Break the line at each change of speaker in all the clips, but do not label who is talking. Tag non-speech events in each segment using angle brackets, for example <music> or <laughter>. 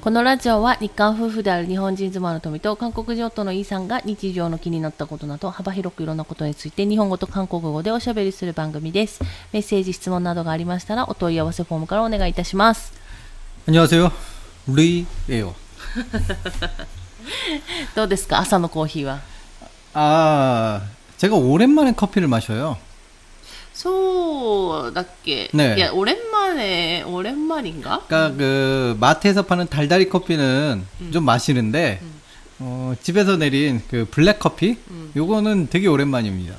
このラジオは日韓夫婦である日本人妻の富と韓国人夫のイーさんが日常の気になったことなど幅広くいろんなことについて日本語と韓国語でおしゃべりする番組です。メッセージ、質問などがありましたらお問い合わせフォームからお願いいたします。
안녕하세요. 루이예요.
どうですか朝のコーヒーは。
아, 제가 오랜만에 커피를 마셔요.
そうだっけ、
네
いや、オレンマネ、オレンマリンが
그러니까 그 마트에서 파는 달달이 커피는 좀 마시는데 어, 집에서 내린 그 블랙 커피 요거는 되게 오랜만입니다.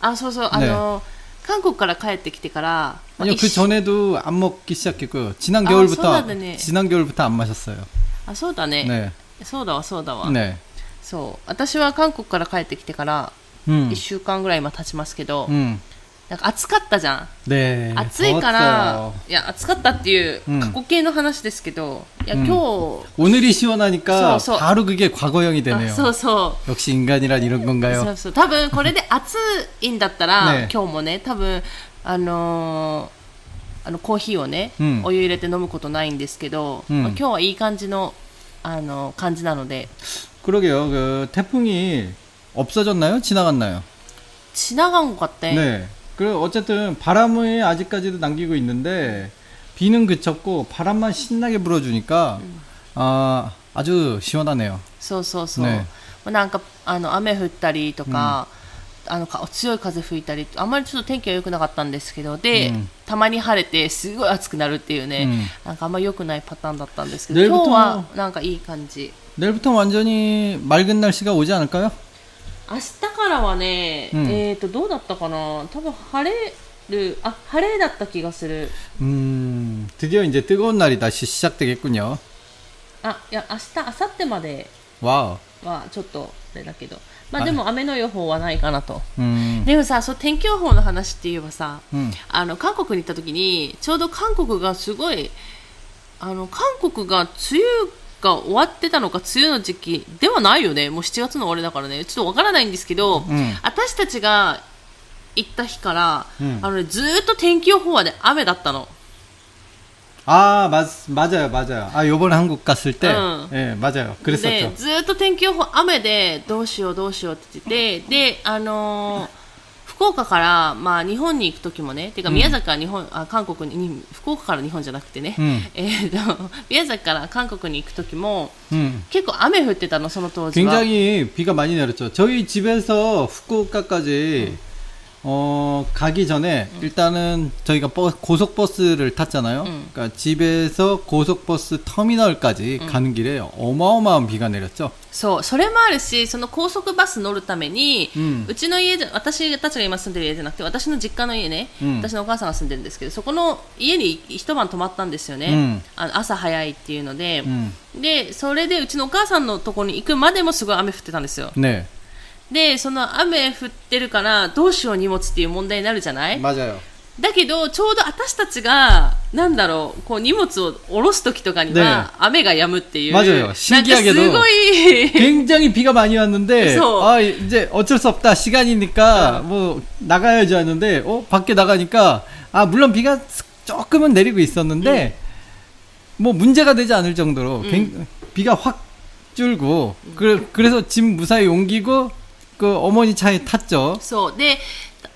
あ、そうそう、あの、韓国から帰ってきてから、
아니요 그
一週
전에도 안 먹기 시작했고요. 지난
아,
겨울부터
소다드네.
지난 겨울부터 안 마셨어요.
あ、そうだね。
네,
そうだわ、そうだわ。
네,
そう。私は韓国から帰ってきてから、
음,
1週間ぐらい今経ちますけど、
음,
なんか暑かったじゃん。
네.
暑いから、
더웠어요.
いや、暑かったっていう
うん
過去形の話ですけど、いや、
うん
今日、
오늘이 시원하니까
소, 소.
바로 그게 과거형이
あ
되네요.
そうそう。
역시 인간이란 이런
そ
건가요?
うそう多分これで暑いんだったら、
ね
今日もね多分あのーあのコーヒーをね、
うん
お湯入れて飲むことないんですけど、
うん
まあ今日はいい感じのあの感じなので
그러게요. 그 태풍이 없어졌나요? 지나갔나요?
지나간 것 같아.
네. 그 어쨌든 바람을 아직까지도 남기고 있는데 비는 그쳤고 바람만 신나게 불어주니까 아 아주 시원하네요.
そうそうそう、
ね
まあなんかあの雨降ったりとか、あのか強い風吹いたりあんまりちょっと天気は良くなかったんですけどで、
うん
たまに晴れてすごい暑くなるっていうね、
うん
なんかあんま良くないパターンだったんですけど
내일부터
今日はなんかいい感じ
내일부터 완전히 맑은 날씨가 오지 않을까요?
明日からはね、
うん
えっ、とどうだったかな多分晴れるあ晴れだった気がする
음 드디어 이제 뜨거운 날이 다시 시작되겠군요.
あいや明日明後日まで
와우.
はちょっとあれだけどまあ
あ
でも雨の予報はないかなと
음,
でもさそう天気予報の話って言えばさ
음.
あの韓国に行った時にちょうど韓国がすごいあの韓国が梅雨 が終わってたのか梅雨の時期ではないよね。もう7月の終わりだからね。ちょっとわからないんですけど、う
ん、
私たちが行った日から、
うん、
あの、ね、ずっと天気予報はね雨だったの。
아 맞, 맞아ま맞아 요. 아 요번에 한국 갔을 때?
예 응.
네, え아 요. 그랬 었,
ずっと天気予報雨でどうしようどうしようって言ってであのー福岡から、まあ、日本に行く時もねてか宮崎から日本、あ韓国にに福岡から日本じゃなくてね、
うん
えーと宮崎から韓国に行く時も
음.
結構雨降ってたのその当時は
굉장히 비가 많이 내렸죠. 저희 집에서 후쿠오카까지 어, 가기 전에 일단은 저희가 버, 고속버스를 탔잖아요.
음.
그러니까 집에서 고속버스 터미널까지 가는 길에 어마어마한 비가 내렸죠.
そうそれもあるしその高速バス乗るために、
う
うんちの家じゃ私たちが今住んでる家じゃなくて私の実家の家ね、
うん
私のお母さんが住んでるんですけどそこの家に一晩泊まったんですよね、
うん
あの朝早いっていうので、
음.
でそれでうちのお母さんのところに行くまでもすごい雨降ってたんですよ
네,
でその雨降ってるからどうしよう荷物っていう問題になるじゃない
맞아요.
だけどちょうど私たちがなんだろうこう荷物を下ろす時とかには、
ね
雨が止むっていう
맞아요
なんか
신기하게도
すごい
굉장히 비가 많이 왔는데
그래서-
아 이제 어쩔 수 없다 시간이니까 뭐 나가야지 하는데 어 밖에 나가니까 아 물론 비가 조금은 내리고 있었는데 뭐 문제가 되지 않을 정도로 굉- 비가 확 줄고 그래, 그래서 짐 무사히 옮기고 그 어머니 차에 탔죠.
そうで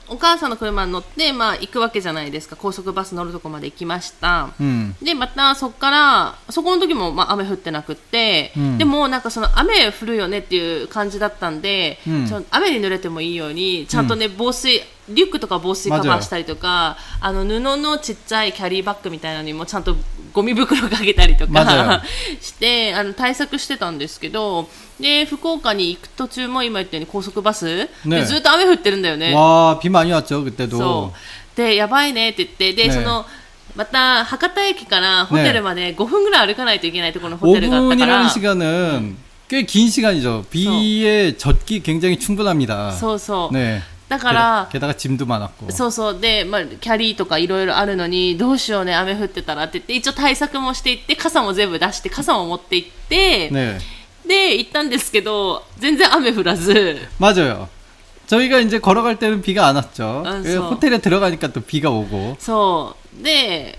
お母さんの車に乗って、まあ、行くわけじゃないですか高速バス乗るとこまで行きました、
음.
でまたそこからそこの時もまあ雨降ってなくって、
うん
でもなんかその雨降るよねっていう感じだったんで、
うん
ちょ雨に濡れてもいいようにちゃんとね、防水 リュックとか防水カバーしたりとかあの布のちっちゃいキャリーバッグみたいなのにもちゃんとゴミ袋かけたりと
맞아요
か<laughs> してあの対策してたんですけどで福岡に行く途中も今言ったように高速バス、
ね
でずっと雨降ってるんだよね。
와 비 많이 왔죠 그때도.
そうでやばいねって言ってで、
ね
そのまた博多駅からホテルまで5分ぐらい歩かないといけないところのホテルがあったから、
5분이라는 시간은 꽤 긴 시간이죠. 비에 젖기 굉장히 충분합니다.
そうそう、
네.
だから、
게다, 가 짐도 많았고.
そうそうで、まあ、キャリーとかいろいろあるのにどうしようね雨降ってたらって言って一応対策もしていって傘も全部出して傘も持って行って、
네.
で行ったんですけど全然雨降らず
맞아요. 저희가 이제 걸어갈 때는 비가 안 왔죠.
아,
예,
서.
호텔에 들어가니까 또 비가 오고.
そうで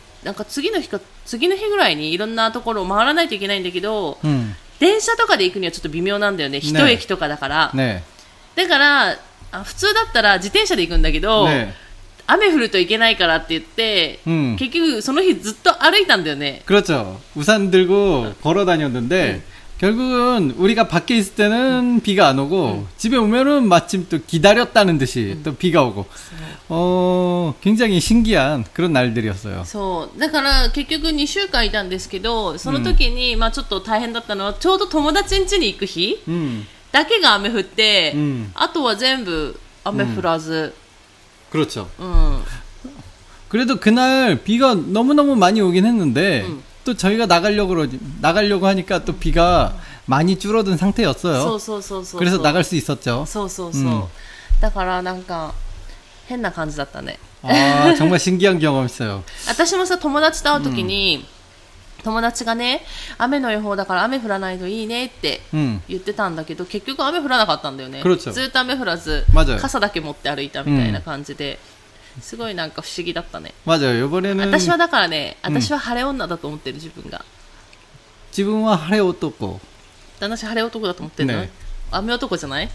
なんか次の日か次の日ぐらいにいろんなところを回らないといけないんだけど
음,
電車とかで行くにはちょっと微妙なんだよね一駅とかだから、
네,
だからあ普通だったら自転車で行くんだけど、
네,
雨降るといけないからって言って、
음.
結局その日ずっと歩いたんだよね
그렇죠. 우산 들고 걸어 다녔는데 결국은 우리가 밖에 있을 때는 비가 안 오고 집에 오면은 마침 또 기다렸다는 듯이 또 비가 오고 어 굉장히 신기한 그런 날들이었어요.
そうだから結局2週間いたんですけどその時に、まあ、ちょっと大変だったのはちょうど友達ん家に行く日
음,
だけが雨降って、
うん
あとは全部雨降らず、
그렇죠.
うん、
그래도 그날 비가 너무너무 많이 오긴 했는데
음.
또 저희가 나가려고 그러지- 나가려고 하니까 또 비가 많이 줄어든
そう
상태였어요.
そうそうそう
그래서 나갈 수 있었죠.
そうそうそう、
うん
だからなんか変な感じだったね
아 정말 신기한 경험이었어요.
私もさ友達と会う時に、友達がね雨の予報だから雨降らないといいねって
음,
言ってたんだけど結局雨降らなかったんだよね
그렇죠
ずっと雨降らず
맞아요
傘だけ持って歩いたみたいな感じで、 すごいなんか不思議だったね。
まじゃあ汚れぬ
私はだからね私は晴れ女だと思ってる自分が。
自分は晴れ男。旦那
氏晴れ男だと思ってるの、
ね
雨男じゃない？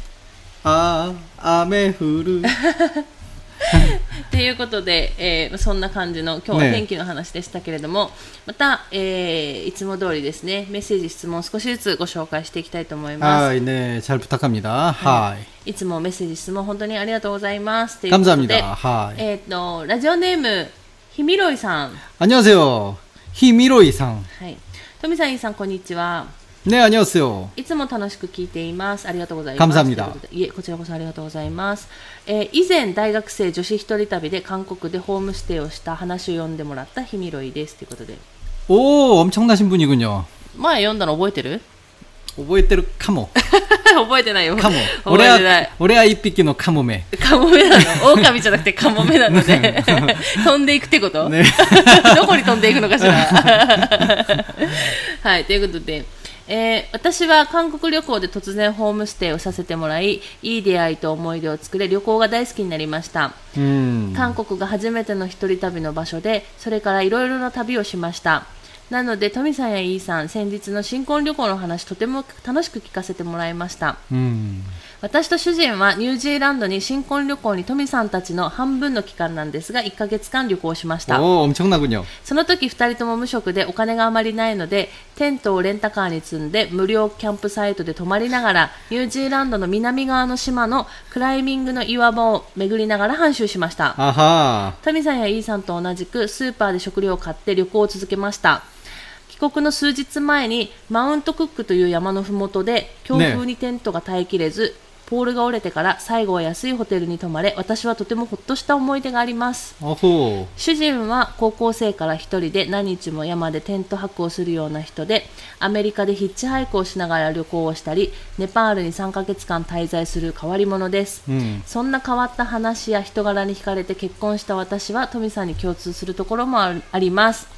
ああ雨降る。<laughs> <laughs>
ということで、えーそんな感じの今日は
ね
天気の話でしたけれども、また、えーいつも通りですねメッセージ質問少しずつご紹介していきたいと思います、
아, 네, 잘 부탁합니다. 하이.
いつもメッセージ質問本当にありがとうございますということで
감사합니다. 하이.
えー、とラジオネームひみろいさん
안녕하세요. 히미로이상.
はい富さんいいさんこんにちは
네, 안녕하세요.
いつも楽しく聞いています。ありがとうございます。
감사합니다
ということでいえ、こちらこそありがとうございます。えー以前、大学生女子一人旅で韓国でホームステイをした話を読んでもらったひみろいです。ということで。
오, 엄청나신 분이군요.
前読んだの覚えてる
오보에테르 카모. <laughs>
覚えてないよ。
카모.
覚えてない。
오레아, 오레아 이삐끼노 카모메.
カモメなの。狼じゃなくてカモメなのね。飛んでいくってこと、
ね<laughs>
どこに飛んでいくのかしら。<laughs> はい、ということで。 えー私は韓国旅行で突然ホームステイをさせてもらいいい出会いと思い出を作れ旅行が大好きになりました
음.
韓国が初めての一人旅の場所でそれからいろいろな旅をしましたなのでトミさんやイーさん先日の新婚旅行の話とても楽しく聞かせてもらいました
음.
私と主人はニュージーランドに新婚旅行にトミさんたちの半分の期間なんですが1か月間旅行しました。その時2人とも無職でお金があまりないのでテントをレンタカーに積んで無料キャンプサイトで泊まりながらニュージーランドの南側の島のクライミングの岩場を巡りながら半周しましたトミさんやイーさんと同じくスーパーで食料を買って旅行を続けました帰国の数日前にマウントクックという山のふもとで強風にテントが耐えきれず、ねポールが折れてから最後は安いホテルに泊まれ私はとてもほっとした思い出があります。主人は高校生から1人で何日も山でテント泊をするような人でアメリカでヒッチハイクをしながら旅行をしたりネパールに3ヶ月間滞在する変わり者です、
うん、
そんな変わった話や人柄に惹かれて結婚した私はトミさんに共通するところもあります。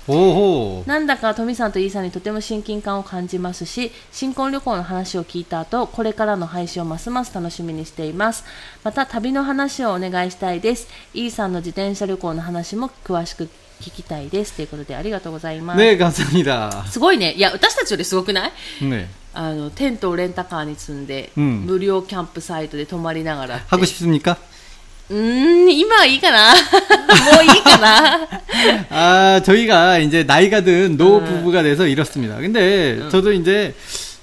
なんだかトミさんとイーさんにとても親近感を感じますし新婚旅行の話を聞いた後これからの配信をますます楽しみにしています。また旅の話をお願いしたいです。E さんの自転車旅行の話も詳しく聞きたいですということでありがとうございます。
ねえ、ガサミだ。
すごいね。いや、私たちよりすごくない、
ね、
あのテントをレンタカーに積んで、
うん、
無料キャンプサイトで泊まりながら。
拍手す
るか？ん、今はいいかな？<laughs> もういいかな？
아, 저희が이제 나이가 든 노 부부가 돼서 이렇습で、ち.근데 저도 이제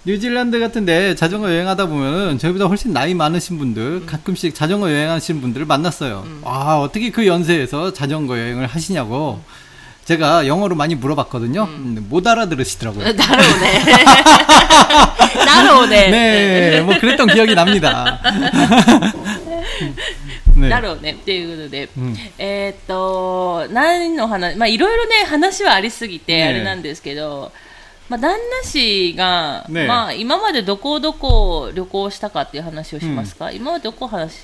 뉴질랜드 같은데 자전거 여행하다 보면은 저희보다 훨씬 나이 많으신 분들 가끔씩 자전거 여행하시는 분들을 만났어요. 와, 어떻게 그 연세에서 자전거 여행을 하시냐고 제가 영어로 많이 물어봤거든요. 근데 못 알아들으시더라고요. <laughs>
だろうね。だろうね。 <laughs>
네, 뭐 그랬던 기억이 납니다. 네.
だろうね。っていうことで、
うん
えーっと、何の話、まあいろいろね、話はありすぎて、
ね
あれなんですけど、 <laughs> まあ、旦那氏が、
ね、
まあ、今までどこどこ旅行したかっていう話をしますか、うん、今までどこ話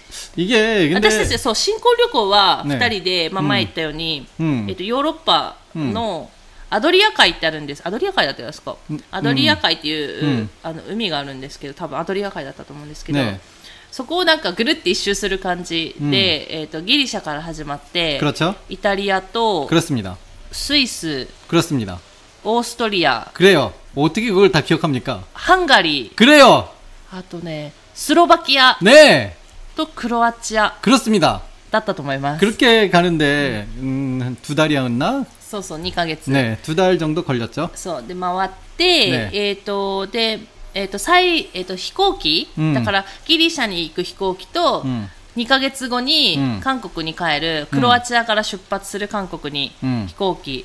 私たちそう新婚旅行は2人で、ね、まあ、前言ったように、
うん、
えっと、ヨーロッパのアドリア海ってあるんです。アドリア海だったんですか、
うん、
アドリア海っていう、あの海があるんですけど多分アドリア海だったと思うんですけど、
ね、
そこをなんかぐるって一周する感じで、えっと、ギリシャから始まってイタリアとスイス。
그렇습니다.
オーストリア、
그래요. 어떻게 그걸 다 기억합니까?
ハンガリー、
그래요.
あとね、スロバキア
네,
とクロアチア
그렇습니다.
だったと思います。
그렇게 가는데 음, 한 두 달이었나?
そうそう、2ヶ月。
네, 두 달 정도 걸렸죠.
そうで回って、
ね
えっ、とでえっ、と最えっ、と飛行機、
うん
だからギリシャに行く飛行機と、
うん
2ヶ月後に
うん
韓国に帰る、クロアチアから出発する韓国に
うん
飛行機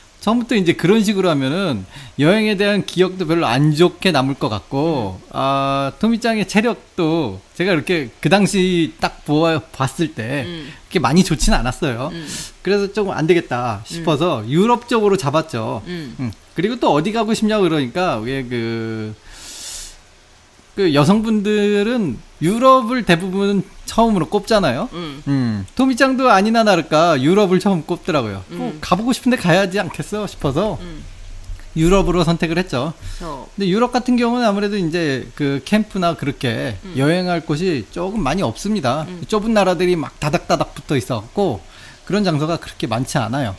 처음부터 이제 그런 식으로 하면은 여행에 대한 기억도 별로 안 좋게 남을 것 같고 아 토미짱의 체력도 제가 이렇게 그 당시 딱 보아 봤을 때
음.
그렇게 많이 좋지는 않았어요.
음.
그래서 조금 안 되겠다 싶어서 유럽 쪽으로 잡았죠.
음.
음. 그리고 또 어디 가고 싶냐고 그러니까 왜그 그 여성분들은 유럽을 대부분 처음으로 꼽잖아요.
음.
음. 도미짱도 아니나 다를까 유럽을 처음 꼽더라고요.
음.
가보고 싶은데 가야지 않겠어 싶어서
음.
유럽으로 선택을 했죠.
어.
근데 유럽 같은 경우는 아무래도 이제 그 캠프나 그렇게
음.
여행할 곳이 조금 많이 없습니다. 음. 좁은 나라들이 막 다닥다닥 붙어 있었고 그런 장소가 그렇게 많지 않아요.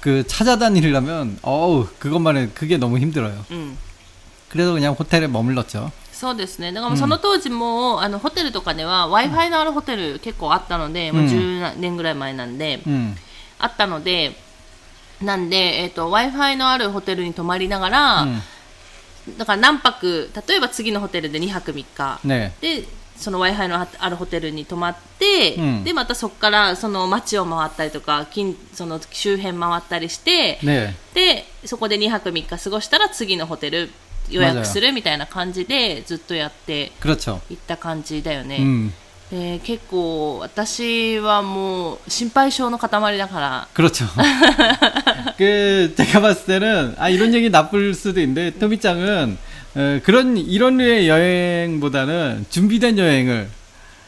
그 찾아다니려면 어우 그것만에 그게 너무 힘들어요. 그래서 그냥 호텔에 머물렀죠.
そうですね。だからその当時も、あのホテルとかでは w i f i のあるホテル結構あったので、もう10年ぐらい前なんで、あったのでなんで、えーと、w i f i のあるホテルに泊まりながら、だから何泊例えば次のホテルで2泊3日、
ね、
でその w i f i のあるホテルに泊まって、
うん、
でまたそこからその街を回ったりとか近その周辺回ったりして、
ね、
でそこで2泊3日過ごしたら次のホテル予約するみたいな感じでずっとやって
그렇죠.
いった感じだよね、
음,
で結構私はもう心配性の塊だから
그렇죠. <laughs> 그 제가 봤을 때는 아 이런 얘기 나쁠 수도 있는데 토미짱은 어, 그런 이런 류의 여행보다는 준비된 여행을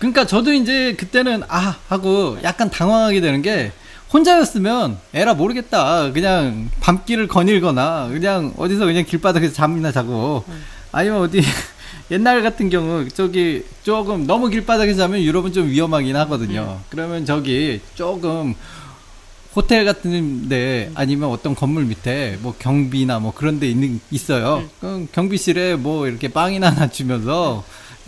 그러니까 저도 이제 그때는 아 하고 약간 당황하게 되는 게 혼자였으면 에라 모르겠다. 그냥 밤길을 거닐거나 그냥 어디서 그냥 길바닥에서 잠이나 자고 아니면 어디 <laughs> 옛날 같은 경우 저기 조금 너무 길바닥에서 자면 유럽은 좀 위험하긴 하거든요. 그러면 저기 조금 호텔 같은데 아니면 어떤 건물 밑에 뭐 경비나 뭐 그런 데 있는 있어요. 그럼 경비실에 뭐 이렇게 빵이나 <laughs> 하나 주면서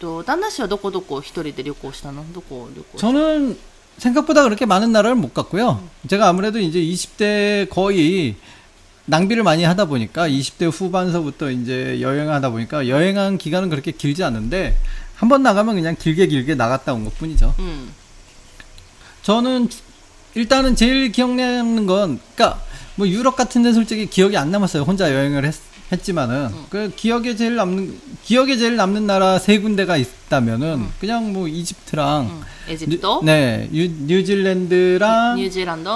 と旦那氏はどこどこ一人で旅行したのどこ旅行した
저는 생각보다 그렇게 많은 나라를 못 갔고요. 제가 아무래도 이제 20대 거의 낭비를 많이 하다 보니까 20대 후반서부터 이제 여행하다 보니까 여행한 기간은 그렇게 길지 않은데 한 번 나가면 그냥 길게 길게 나갔다 온 것 뿐이죠.
うん、
저는 일단은 제일 기억나는 건, 그니까, 뭐 유럽 같은 데 솔직히 기억이 안 남았어요. 혼자 여행을 했, 했지만은 음. 그 기억에 제일 남는 기억에 제일 남는 나라 세 군데가 있다면은 음. 그냥 뭐 이집트랑
음. 에집도
네 뉴, 뉴질랜드랑
뉴질랜드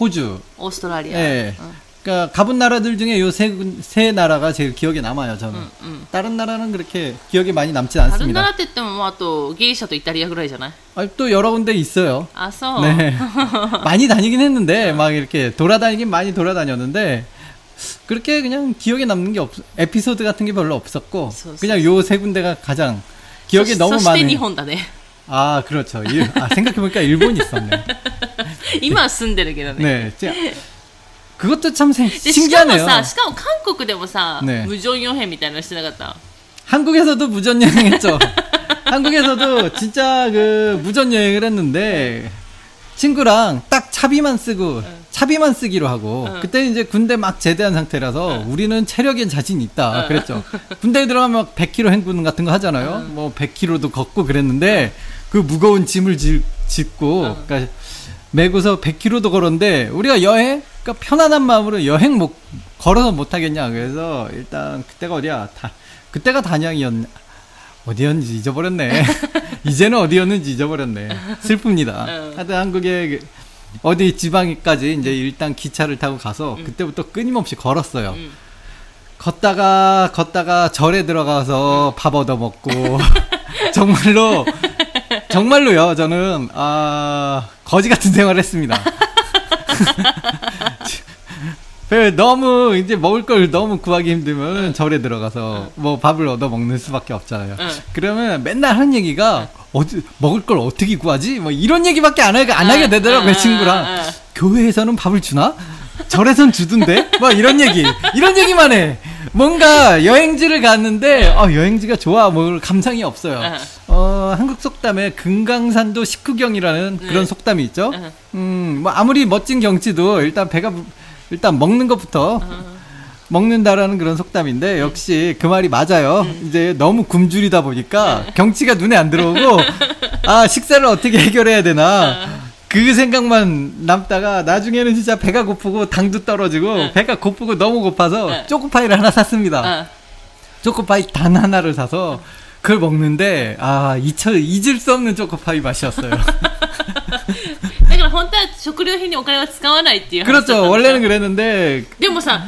호주
오스트라리아 네.
그니까 가본 나라들 중에 요세세 세 나라가 제일 기억에 남아요 저는
음, 음.
다른 나라는 그렇게 기억에 많이 남지 않습니다.
다른 나라 때면 뭐또 게이샤도 이탈리아 그러잖아요.
아또 여러 군데 있어요.
아서
네 <laughs> 많이 다니긴 했는데 막 이렇게 돌아다니긴 많이 돌아다녔는데. 그렇게 그냥 기억에 남는 게 없, 에피소드 같은 게 별로 없었고,
소- 소-
그냥 요 세 군데가 가장 기억에
そ
너무
そして日
많은.
本だね
아, 그렇죠. 일, 아, 생각해보니까 일본 있었네. <laughs>
今は住んでるけどね
네. 자, 그것도 참 생-
でしかも
신기하네요.
さしかも韓国でもさ、
ね
無常用編みたいなのしてなかった
한국에서도 무전 여행했죠. <laughs> 한국에서도 진짜 그 무전 여행을 했는데 친구랑 딱 차비만 쓰고 차비만 쓰기로 하고
응.
그때 이제 군대 막 제대한 상태라서 우리는 체력에 자신 있다 그랬죠. 군대에 들어가면 막 100km 행군 같은 거 하잖아요. 뭐 100km도 걷고 그랬는데 그 무거운 짐을 질, 짓고 그러니까 메고서 100km도 걸었는데 우리가 여행 그러니까 편안한 마음으로 여행 못 걸어서 못 하겠냐. 그래서 일단 그때가 어디야? 다 그때가 단양이었 어디였는지 잊어버렸네. <laughs> 이제는 어디였는지 잊어버렸네. 슬픕니다.
응.
하여튼 한국에 그 어디 지방까지 이제 일단 기차를 타고 가서 그때부터 끊임없이 걸었어요
응.
걷다가 걷다가 절에 들어가서 밥 얻어 먹고 <laughs> 정말로 정말로요 저는 아 거지 같은 생활을 했습니다. <laughs> 그 너무 이제 먹을 걸 너무 구하기 힘들면 절에 들어가서 뭐 밥을 얻어 먹는 수밖에 없잖아요.
응.
그러면 맨날 하는 얘기가 어디 먹을 걸 어떻게 구하지? 뭐 이런 얘기밖에 안 하게 안 하게 되더라고요
응,
친구랑.
응, 응.
교회에서는 밥을 주나? 절에선 주던데? 막 이런 얘기. 이런 얘기만 해. 뭔가 여행지를 갔는데, 어, 여행지가 좋아. 뭐 감상이 없어요.
응.
어, 한국 속담에 금강산도 식후경이라는 그런 속담이 있죠.
응.
음, 뭐 아무리 멋진 경치도 일단 배가, 부- 일단 먹는 것부터 먹는다라는 그런 속담인데, 역시 그 말이 맞아요. 이제 너무 굶주리다 보니까 경치가 눈에 안 들어오고, 아, 식사를 어떻게 해결해야 되나. 그 생각만 남다가 나중에는 진짜 배가 고프고 당도 떨어지고 배가 고프고 너무 고파서
응.
초코파이를 하나 샀습니다.
うん
초코파이 단 하나를 사서 그걸 먹는데 아 잊혀 잊을 수 없는 초코파이 맛이었어요.
だ<laughs> から本当は食料品にお金は使わないっていう話だったん
그렇죠.
ですよ
원래는 그랬는데
でもさ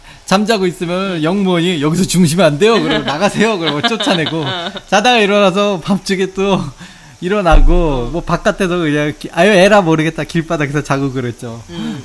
잠자고 있으면 영무원이 여기서 주무시면 안 돼요. 그러고 나가세요. 그러고 쫓아내고 자다가 일어나서 밤중에 또 일어나고 뭐 바깥에서 그냥 아유 에라 모르겠다 길바닥에서 자고 그랬죠.
음.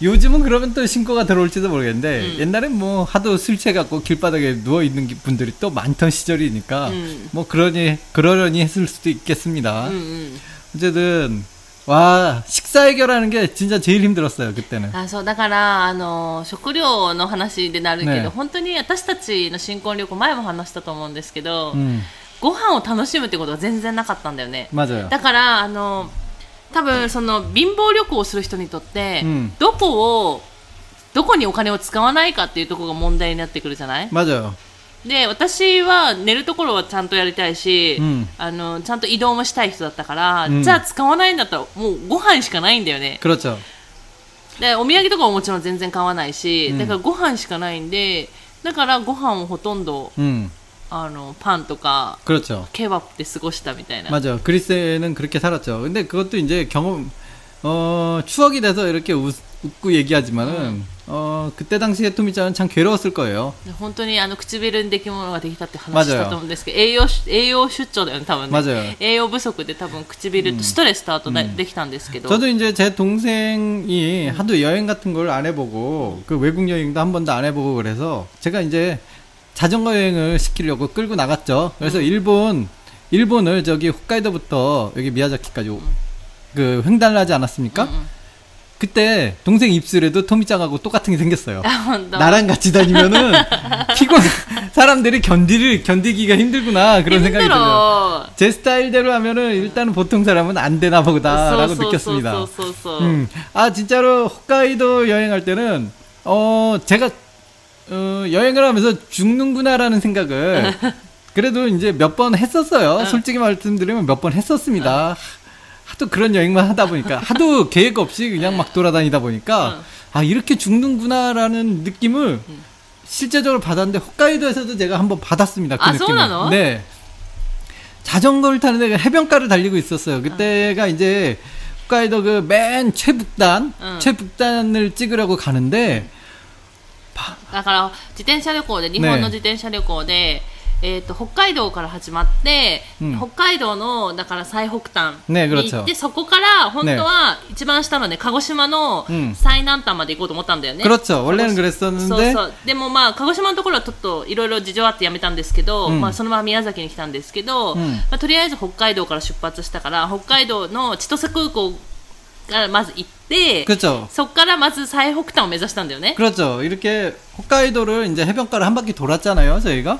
요즘은 그러면 또 신고가 들어올지도 모르겠는데
음.
옛날엔 뭐 하도 술 취해갖고 길바닥에 누워 있는 분들이 또 많던 시절이니까
음.
뭐 그러니 그러려니 했을 수도 있겠습니다.
음, 음.
어쨌든 와 식사 해결하는 게 진짜 제일 힘들었어요 그때는.
あそうだからあの食料の話でなるけど、
ね
本当に私たちの新婚旅行前も話したと思うんですけど、
음
ご飯を楽しむってことが全然なかったんだよね
맞아요.
だからあの多分その貧乏旅行をする人にとって、
うん
どこをどこにお金を使わないかっていうところが問題になってくるじゃない
맞아요.
で私は寝るところはちゃんとやりたいし、
うん
あのちゃんと移動もしたい人だったから、
うん
じゃあ使わないんだったらもうご飯しかないんだよね
그렇죠.
でお土産とかももちろん全然買わないし、
うん
だからご飯しかないんでだからご飯をほとんど
음,
あのパンとか
그렇죠.
ケバブで過ごしたみたいな
맞아. 그리스에는 그렇게 살았죠. 근데 그것도 이제 경험, 어, 추억이 돼서 이렇게 웃, 고 얘기하지만은, 어, 그때 당시에 토미짱은 참 괴로웠을 거예요.
で本当にあの唇にできものができたって話
맞아요
したと思うんですけど栄養栄養出張だよね多分ね
맞아요.
栄養不足で多分唇とストレスと後でできたんですけど、
저도 이제 제 동생이 하도 여행 같은 걸 안 해보고, 그 외국 여행도 한 번도 안 해보고 그래서 제가 이제 자전거 여행을 시키려고 끌고 나갔죠. 그래서 일본, 일본을 저기 홋카이도부터 여기 미야자키까지 오- 그 횡단을 하지 않았습니까? 그때 동생 입술에도 토미짱하고 똑같은 게 생겼어요. 나랑 같이 다니면은 <laughs> 피곤 사람들이 견디를 견디기가 힘들구나 그런 힘들어. 생각이 들어요. 제 스타일대로 하면은 일단은 보통 사람은 안 되나 보다라고 느꼈습니다. 음. 아 진짜로 홋카이도 여행할 때는 어 제가 어, 여행을 하면서 죽는구나라는 생각을 <laughs> 그래도 이제 몇 번 했었어요. 솔직히 말씀드리면 몇 번 했었습니다. 하도 그런 여행만 하다 보니까 하도 <laughs> 계획 없이 그냥 막 돌아다니다 보니까 아 이렇게 죽는구나라는 느낌을 실제적으로 받았는데 홋카이도에서도 제가 한번 받았습니다. 그
아,
느낌을.
소나노?
네. 자전거를 타는데 해변가를 달리고 있었어요. 그때가 이제 홋카이도 그 맨 최북단,
응.
최북단을 찍으려고 가는데
だから自転車旅行で日本の自転車旅行で、 えー、と北海道から始まって、
うん
北海道のだから最北端
ね
に行って、そこから本当は一番下のね鹿児島の
うん
最南端まで行こうと思ったんだよね。
그렇죠. 원래는
そう
그랬었는데
そうでもまあ鹿児島のところはちょっといろいろ事情あってやめたんですけど、
うん
まあ、そのまま宮崎に来たんですけど、
うん
まあ、とりあえず北海道から出発したから北海道の千歳空港からまず行って、
그렇죠.
そこからまず最北端を目指したんだよね。
그렇죠. 이렇게 홋카이도를 이제 해변가를 한 바퀴 돌았잖아요. 저희가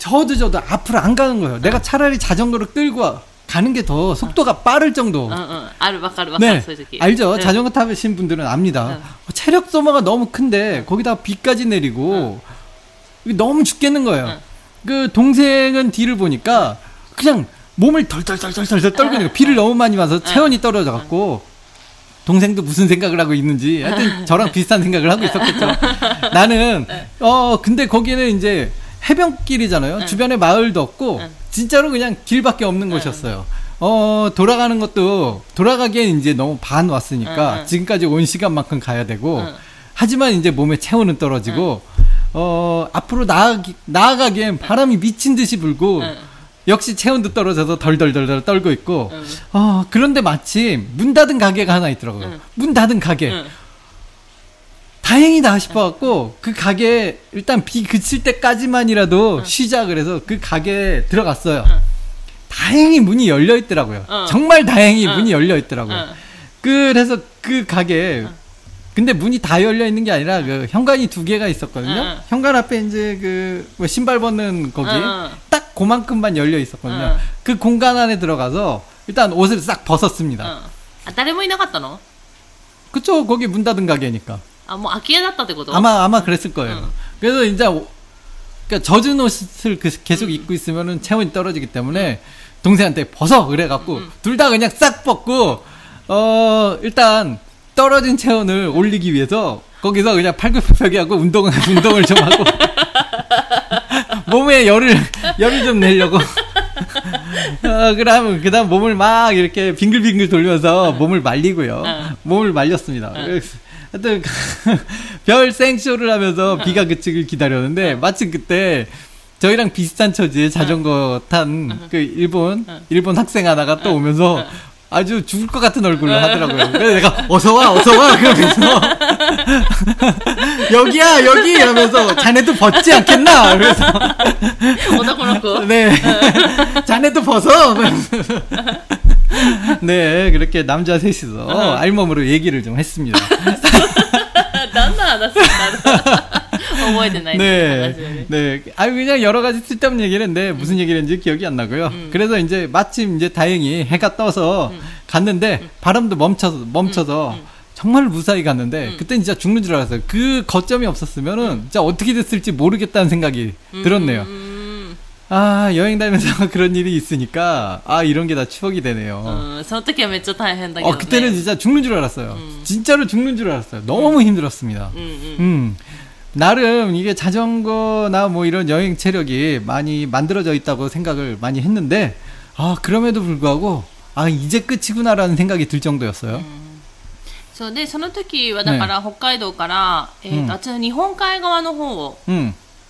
저도저도 앞으로 안 가는 거예요. 내가 차라리 자전거를 끌고 가는 게 더 속도가 빠를 정도.
어, 어. 알,
네. 알죠.
네.
자전거 타신 분들은 압니다. 어. 체력 소모가 너무 큰데 거기다 비까지 내리고 너무 죽겠는 거예요. 그 동생은 뒤를 보니까 그냥 몸을 덜덜덜덜덜 떨고 있는 거 비를 너무 많이 와서 체온이 떨어져 갖고 동생도 무슨 생각을 하고 있는지 하여튼 저랑 비슷한 생각을 하고 있었겠죠. 나는 어 근데 거기는 이제 해변길이잖아요. 주변에 마을도 없고
응.
진짜로 그냥 길밖에 없는 곳이었어요. 어 돌아가는 것도 돌아가기엔 이제 너무 반 왔으니까
응, 응.
지금까지 온 시간만큼 가야 되고
응.
하지만 이제 몸에 체온은 떨어지고 어 앞으로 나아기, 나아가기엔 바람이 미친 듯이 불고
응.
역시 체온도 떨어져서 덜덜덜덜 떨고 있고
응.
어 그런데 마침 문 닫은 가게가 하나 있더라고요.
응.
문 닫은 가게.
응.
다행이다 싶어갖고 그 가게 일단 비 그칠 때까지만이라도 쉬자 그래서 그 가게에 들어갔어요.
응.
다행히 문이 열려 있더라고요.
응.
정말 다행히
응.
문이 열려 있더라고요.
응.
그래서 그 가게 근데 문이 다 열려 있는 게 아니라 그 현관이 두 개가 있었거든요.
응.
현관 앞에 이제 그뭐 신발 벗는 거기
응.
딱 그만큼만 열려 있었거든요.
응.
그 공간 안에 들어가서 일단 옷을 싹 벗었습니다.
うんあ誰もいなかったの
그쵸 거기 문 닫은 가게니까
あもう空き家だったってこと
아마 아마 그랬을 거예요.
응.
그래서 이제 오- 그러니까 젖은 옷을 그- 계속 입고 있으면은 체온이 떨어지기 때문에 동생한테 벗어 그래갖고 둘 다 그냥 싹 벗고 어 일단 떨어진 체온을 올리기 위해서 거기서 그냥 팔굽혀펴기 하고 운동을 <laughs> 운동을 좀 하고 <laughs> 몸에 열을 열을 좀 내려고 어, <laughs> 그다음 그다음 몸을 막 이렇게 빙글빙글 돌면서 몸을 말리고요.
응.
몸을 말렸습니다. 그래서 하여튼 <laughs> 별 생쇼를 하면서 비가 그치길 기다렸는데 마침 그때 저희랑 비슷한 처지에 자전거 탄 그 일본 일본 학생 하나가 또 오면서 아주 죽을 것 같은 얼굴로 하더라고요. 그래서 내가 어서 와, 어서 와. 그러면서 <laughs> 여기야 여기. 이러면서 자네도 벗지 않겠나? 그래서 <laughs>
오다 그렇고.
네. 자네도 벗어. <laughs> 네 그렇게 남자 셋이서 알몸으로 얘기를 좀 했습니다
何の話したの覚えてないっていう話
네,
よね
네. 아 그냥 여러 가지 쓸데없는 얘기를 했는데 무슨 얘기를 했는지 기억이 안 나고요. 그래서 이제 마침 이제 다행히 해가 떠서 갔는데 바람도 멈춰서 멈춰서 정말 무사히 갔는데 그때 진짜 죽는 줄 알았어요. 그 거점이 없었으면은 진짜 어떻게 됐을지 모르겠다는 생각이 들었네요.
うーん
아 여행 다니면서 그런 일이 있으니까 아 이런 <laughs> 게 다 추억이 되네요.
うんその時はめっちゃ大変だけど、ね、
어 그때는 진짜 죽는 줄 알았어요. 진짜로 죽는 줄 알았어요. 너무 힘들었습니다.
うんうん
음. 나름 이게 자전거나 뭐 이런 여행 체력이 많이 만들어져 있다고 생각을 많이 했는데, 아, 그럼에도 불구하고, 아, 이제 끝이구나라는 생각이 들 정도였어요.
そうでその時はだから北海道から、えーと
うん
あっちの日本海側の方を
음,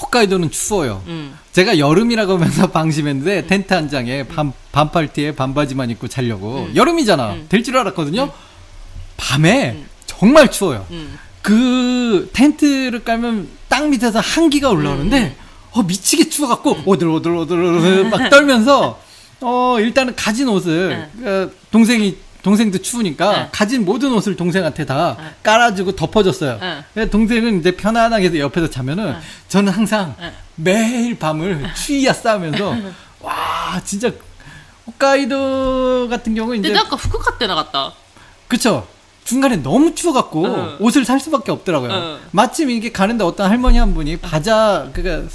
홋카이도는 추워요.
음.
제가 여름이라고 <laughs> 하면서 방심했는데 음. 텐트 한 장에 반, 반팔티에 반바지만 입고 자려고 음. 여름이잖아. 음. 될줄 알았거든요. 음. 밤에 정말 추워요. 그 텐트를 깔면 땅 밑에서 한기가 올라오는데 어 미치게 추워갖고 오들오들오들 오들 막 떨면서 <laughs> 어 일단은 가진 옷을 응. 동생이 동생도 추우니까
네.
가진 모든 옷을 동생한테 다 네. 깔아주고 덮어줬어요.
네.
동생은 이제 편안하게 옆에서 자면은 네. 저는 항상
네.
매일 밤을 네. 추위야 싸우면서 와 진짜 홋카이도 같은 경우는 이제
근데 아까 후쿠오카 때 나갔다.
그쵸. 중간에 너무 추워갖고
어.
옷을 살 수밖에 없더라고요.
어.
마침 이게 가는데 어떤 할머니 한 분이 바자 그니까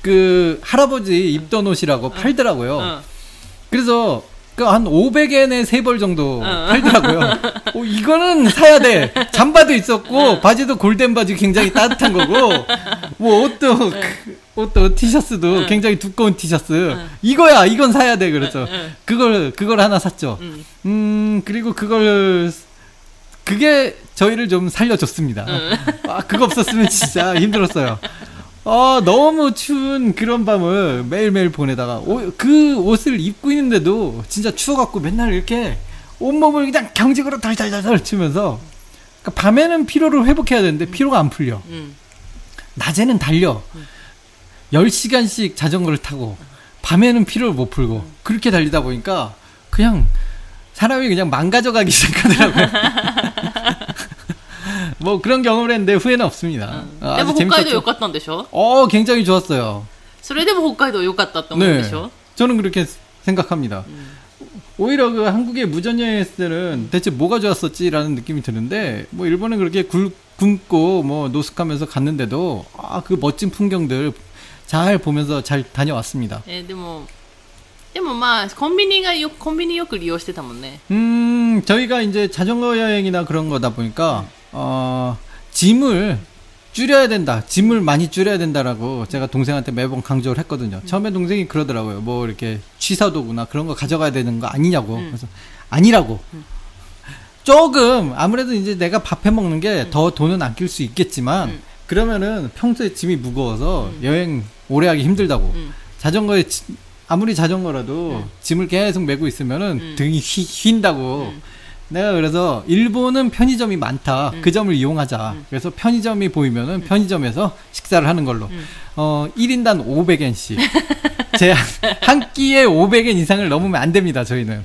그 할아버지 입던 옷이라고 팔더라고요.
어.
그래서 그한 500엔에 세 벌 정도
응.
팔더라고요. 어, 이거는 사야 돼. 잠바도 있었고 바지도 골덴 바지 굉장히 따뜻한 거고 뭐 옷도 그, 옷도 티셔츠도 굉장히 두꺼운 티셔츠. 이거야. 이건 사야 돼.
응.
그걸 그걸 하나 샀죠.
うん、
음, 그리고 그걸, 그게 저희를 좀 살려줬습니다. 아, 그거 없었으면 진짜 힘들었어요. 아, 너무 추운 그런 밤을 매일매일 보내다가, 오- 그 옷을 입고 있는데도 진짜 추워갖고 맨날 이렇게 온몸을 그냥 경직으로 덜덜덜덜 치면서, 그러니까 밤에는 피로를 회복해야 되는데 피로가 안 풀려.
うん、
낮에는 달려. 10시간씩 자전거를 타고, 밤에는 피로를 못 풀고, 그렇게 달리다 보니까, 그냥, 사람이 그냥 망가져가기 <laughs> 시작하더라고요. <laughs> 뭐 그런 경험을 했는데 후회는 없습니다. 아,
でも
아주
北海道
재밌었죠.
良かったんでしょ
어, 굉장히 좋았어요.
それでも北海道良かったって思うんで
네.
しょ、
저는 그렇게 생각합니다. 오히려 그 한국에 무전여행했을 때는 대체 뭐가 좋았었지라는 느낌이 드는데 뭐 일본은 그렇게 굴, 굶고 뭐 노숙하면서 갔는데도 아 그 멋진 풍경들 잘 보면서 잘 다녀왔습니다.
えーでもでもまあコンビニがよコンビニよく利用してたもんね
음 저희가 이제 자전거 여행이나 그런 거다 보니까 어 짐을 줄여야 된다. 짐을 많이 줄여야 된다라고 제가 동생한테 매번 강조를 했거든요. 처음에 동생이 그러더라고요. 뭐 이렇게 취사도구나 그런 거 가져가야 되는 거 아니냐고.
음.
그래서 아니라고. 조금 아무래도 이제 내가 밥해 먹는 게 더 돈은 아낄 수 있겠지만
음.
그러면은 평소에 짐이 무거워서 여행 오래 하기 힘들다고.
음.
자전거에 지- 아무리 자전거라도 짐을 계속 메고 있으면은
음.
등이 휘, 휜다고. 내가 그래서 일본은 편의점이 많다.
음.
그 점을 이용하자. 그래서 편의점이 보이면은 편의점에서 식사를 하는 걸로.
음.
어, 1인당 500엔씩. <laughs> 제 한 끼에 500엔 이상을 넘으면 안 됩니다, 저희는.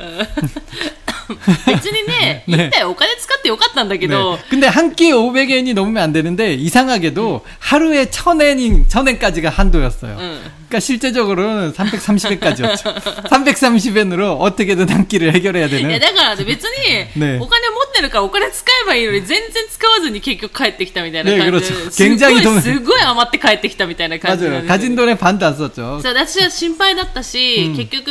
<laughs>
別にね
ね
行ったよお金使ってよかったんだけど、
네. 근데 한 끼에 500엔이 넘으면 안 되는데 이상하게도 하루에 1000엔인 1000엔까지가 한도였어요.
うん
그러니까 실제적으로는 330엔까지였죠. <laughs> 330엔으로 어떻게든 한 끼를 해결해야
いや
되는.
だからね別に
ね
お金持ってるからお金使えばいいのに全然使わずに結局帰ってきたみたいな
ね
感じで、
그렇죠 <laughs>
すっご
굉장히
い
돈
すごい余って帰ってきたみたいな感じなん
맞아요.
です
가진 돈의 반도 안 썼죠.
そう私は心配だったし、結局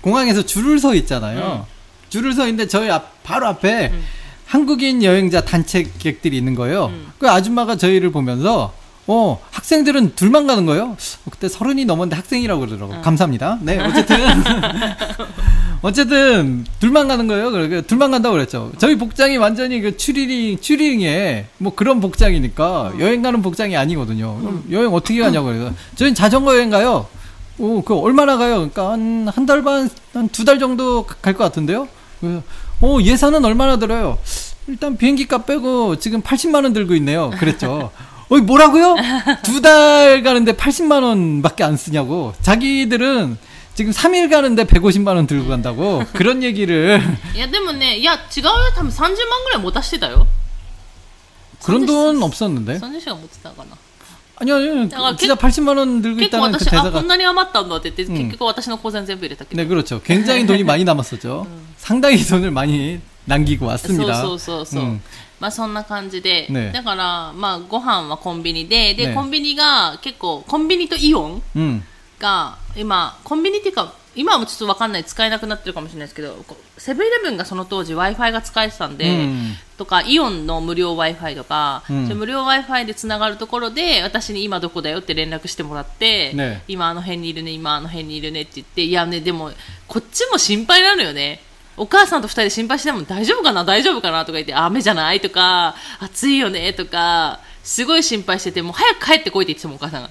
공항에서 줄을 서 있잖아요. 줄을 서 있는데 저희 앞 바로 앞에 한국인 여행자 단체객들이 있는 거예요.
음.
그 아줌마가 저희를 보면서 어 학생들은 둘만 가는 거예요. 어, 그때 서른이 넘었는데 학생이라고 그러더라고. 감사합니다. 네 어쨌든 <laughs> 어쨌든 둘만 가는 거예요. 그래 둘만 간다고 그랬죠. 저희 복장이 완전히 그 추리링 추리링에 뭐 그런 복장이니까 여행 가는 복장이 아니거든요. 그럼 여행 어떻게 가냐고 그래서 저희는 자전거 여행 가요. 오, 그 얼마나 가요? 그러니까 한 한 달 반, 한 두 달 정도 갈 것 같은데요. 그래서 오 예산은 얼마나 들어요? 일단 비행기 값 빼고 지금 80만 원 들고 있네요. 그랬죠. <laughs> 어이 뭐라고요? 두 달 가는데 80만 원밖에 안 쓰냐고. 자기들은 지금 3일 가는데 150만 원 들고 간다고 그런 <laughs> 얘기를.
야, 때문에 야, 지가 왜 다음 30만 원에 못 하시다요?
그런 돈 없었는데.
선재 씨가 못 쓰다거나.
아니요, 아니요.
아,
진짜 80만 원 들고
結構
있다는 그
私、あ、こ
대사가
んなに余ったんだって言って、
うん
結局私の口座に全部入れたけど。
네, 그렇죠. 굉장히 돈이 많이 남았었죠. <laughs> 상당히 돈을 많이 남기고
そう
왔습니다.
そうそうそう。
うん
まあそんな感じで、
ね
だから、まあご飯はコンビニで、で、
ね
コンビニが結構、コンビニとイオン
음,
が、今、コンビニっていうか、 今はちょっとわかんない、使えなくなってるかもしれないですけど、セブンイレブンがその当時 Wi-Fi が使えてたんで、
うん。
とか、イオンの無料 Wi-Fi とか、
うん。
そういう無料 Wi-Fi でつながるところで、私に今どこだよって連絡してもらって、
ね。
今あの辺にいるね、今あの辺にいるねって言って、いやね、でも、こっちも心配なのよね。お母さんと二人で心配しても大丈夫かな？大丈夫かな？とか言って、雨じゃない？とか、暑いよね？とか、すごい心配してて、もう早く帰ってこいって言ってたもん、お母さんが。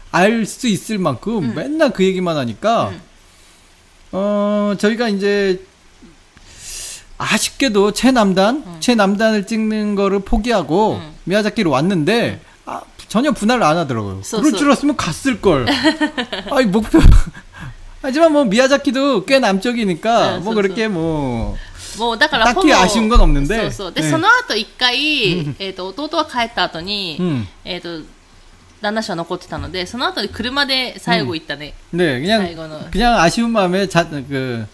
알 수 있을 만큼 맨날 그 얘기만 하니까
음.
어 저희가 이제 아쉽게도 최남단 최남단을 찍는 거를 포기하고
음.
미야자키로 왔는데 아, 전혀 분할을 안 하더라고요.
쏘쏘.
그럴 줄 알았으면 갔을 걸. <laughs> 아이 목표. <laughs> 하지만 뭐 미야자키도 꽤 남쪽이니까
네,
뭐
쏘쏘.
그렇게 뭐
もうだから
딱히
ほぼ
아쉬운 건 없는데
そうそう。で、
ね
その後一回、えっ、と、弟は帰った後に、
음.
えっ、と、 <laughs> 旦那氏は残ってたので、その後に車で最後行ったね。
네, 그냥
아이고는.
그냥 아쉬운 마음에 자, 그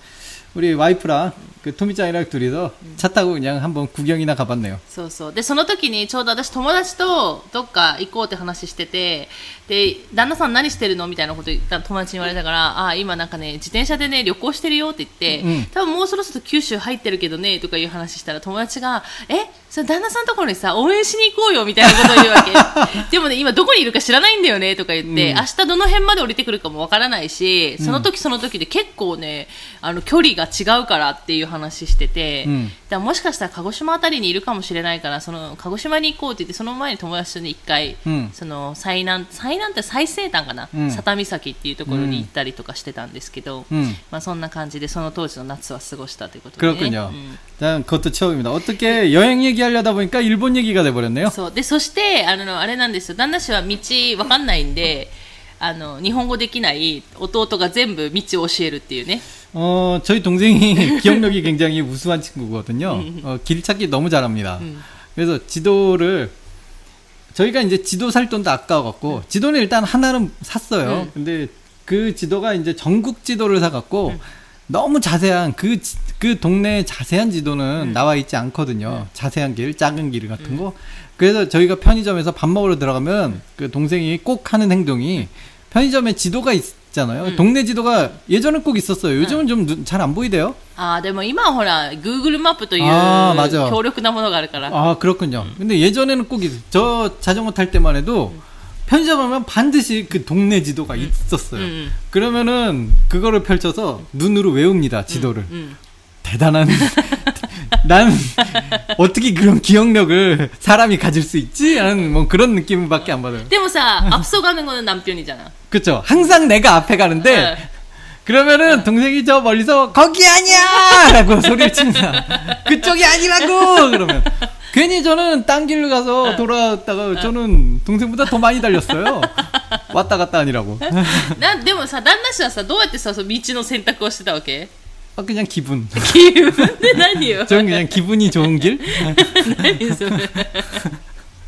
우리 와이프랑 그 토미짱이랑 둘이서 차 타고 그냥 한번 구경이나 가봤네요.
そうそう。で、その時にちょうど私友達とどっか行こうって話してて、で、旦那さん何してるのみたいなこと言った友達に言われたから、ああ、今なんかね、自転車でね、旅行してるよって言って、
うん
多分もうそろそろ九州入ってるけどね、とかいう話したら友達が、え それ旦那さんのところにさ、応援しに行こうよみたいなことを言うわけ。で<laughs> もね、今どこにいるか知らないんだよね、とか言って、
うん
明日どの辺まで降りてくるかもわからないし、その時その時で結構ね、あの、距離が違うからっていう話してて、
うん
だからもしかしたら鹿児島あたりにいるかもしれないからその鹿児島に行こうって言ってその前に友達とね一回、
うん
その最南最南って最西端かな、
うん
佐多岬っていうところに行ったりとかしてたんですけど、
음.
まあそんな感じでその当時の夏は過ごしたということで、ね、
그렇군요.
うん
자, 그것도 처음입니다. 어떻게 여행 얘기 하려다 보니까 일본 얘기가 돼버렸네요.
そうでそしてあのあれなんですよ旦那氏は道わかんないんであの日本語できない弟が全部道を教えるっていうね
어, 저희 동생이 <laughs> 기억력이 굉장히 우수한 친구거든요. 어, 길 찾기 너무 잘합니다.
음.
그래서 지도를 저희가 이제 지도 살 돈도 아까워갖고 지도는 일단 하나는 샀어요.
음.
근데 그 지도가 이제 전국 지도를 사갖고 너무 자세한 그, 지- 그 동네의 자세한 지도는 나와 있지 않거든요. 자세한 길, 작은 길 같은 거. 그래서 저희가 편의점에서 밥 먹으러 들어가면 그 동생이 꼭 하는 행동이 편의점에 지도가 있, 있잖아요.
음.
동네 지도가 예전엔 꼭 있었어요. 요즘은 좀 잘 안 보이대요.
ああ、でも今はほら、Google マップという
あー맞아
強力なものがあるから。
아 그렇군요. 근데 예전에는 꼭 있, 저 자전거 탈 때만 해도 편의점 하면 반드시 그 동네 지도가 있었어요.
うんうん。
그러면은 그거를 펼쳐서 눈으로 외웁니다 지도를.
うん。
대단한. <laughs> 난 어떻게 그런 기억력을 사람이 가질 수 있지? 하는 뭐 그런 느낌밖에 안 받아요.
でもさ、앞서 가는 거는 남편이잖아.
그쵸? 항상 내가 앞에 가는데
네.
그러면은 동생이 저 멀리서 거기 아니야! 라고 <laughs> 소리를 칩니다. 그쪽이 아니라고! 그러면 괜히 저는 딴 길로 가서 돌아왔다가 저는 동생보다 더 많이 달렸어요. 왔다 갔다 아니라고.
なでもさ、旦那氏はさ、どうやってさ、その道の選択をしてたわけ
아, 그냥 기분.
기분?
아니요. 전 그냥 기분이 좋은 길? <laughs>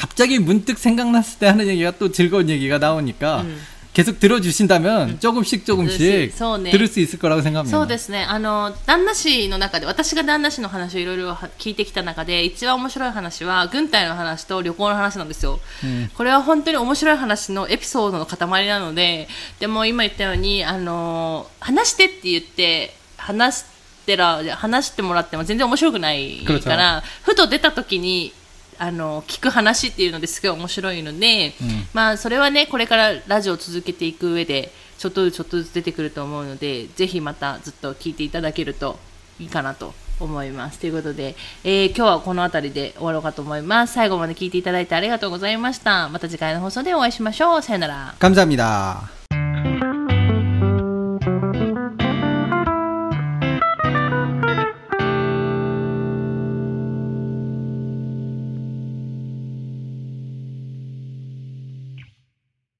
갑자기 문득 생각났을 때 하는 얘기가 또 즐거운 얘기가 나오니까
うん
계속 들어주신다면 조금씩 조금씩
そうね
들을 수 있을 거라고 생각합니다.
そうですね。あの、旦那氏の中で、私が旦那氏の話をいろいろ聞いてきた中で、一番面白い話は、軍隊の話と旅行の話なんですよ。
うん
これは本当に面白い話のエピソードの塊なので、でも今言ったように、あの、話してって言って、話してら、話してもらっても全然面白くないから、ふと出た時に、 あの、聞く話っていうのですごい面白いので、
うん
まあ、それはね、これからラジオを続けていく上で、ちょっとずつちょっとずつ出てくると思うので、ぜひまたずっと聞いていただけるといいかなと思います。ということで、えー今日はこの辺りで終わろうかと思います。最後まで聞いていただいてありがとうございました。また次回の放送でお会いしましょう。さよなら。
감사합니다.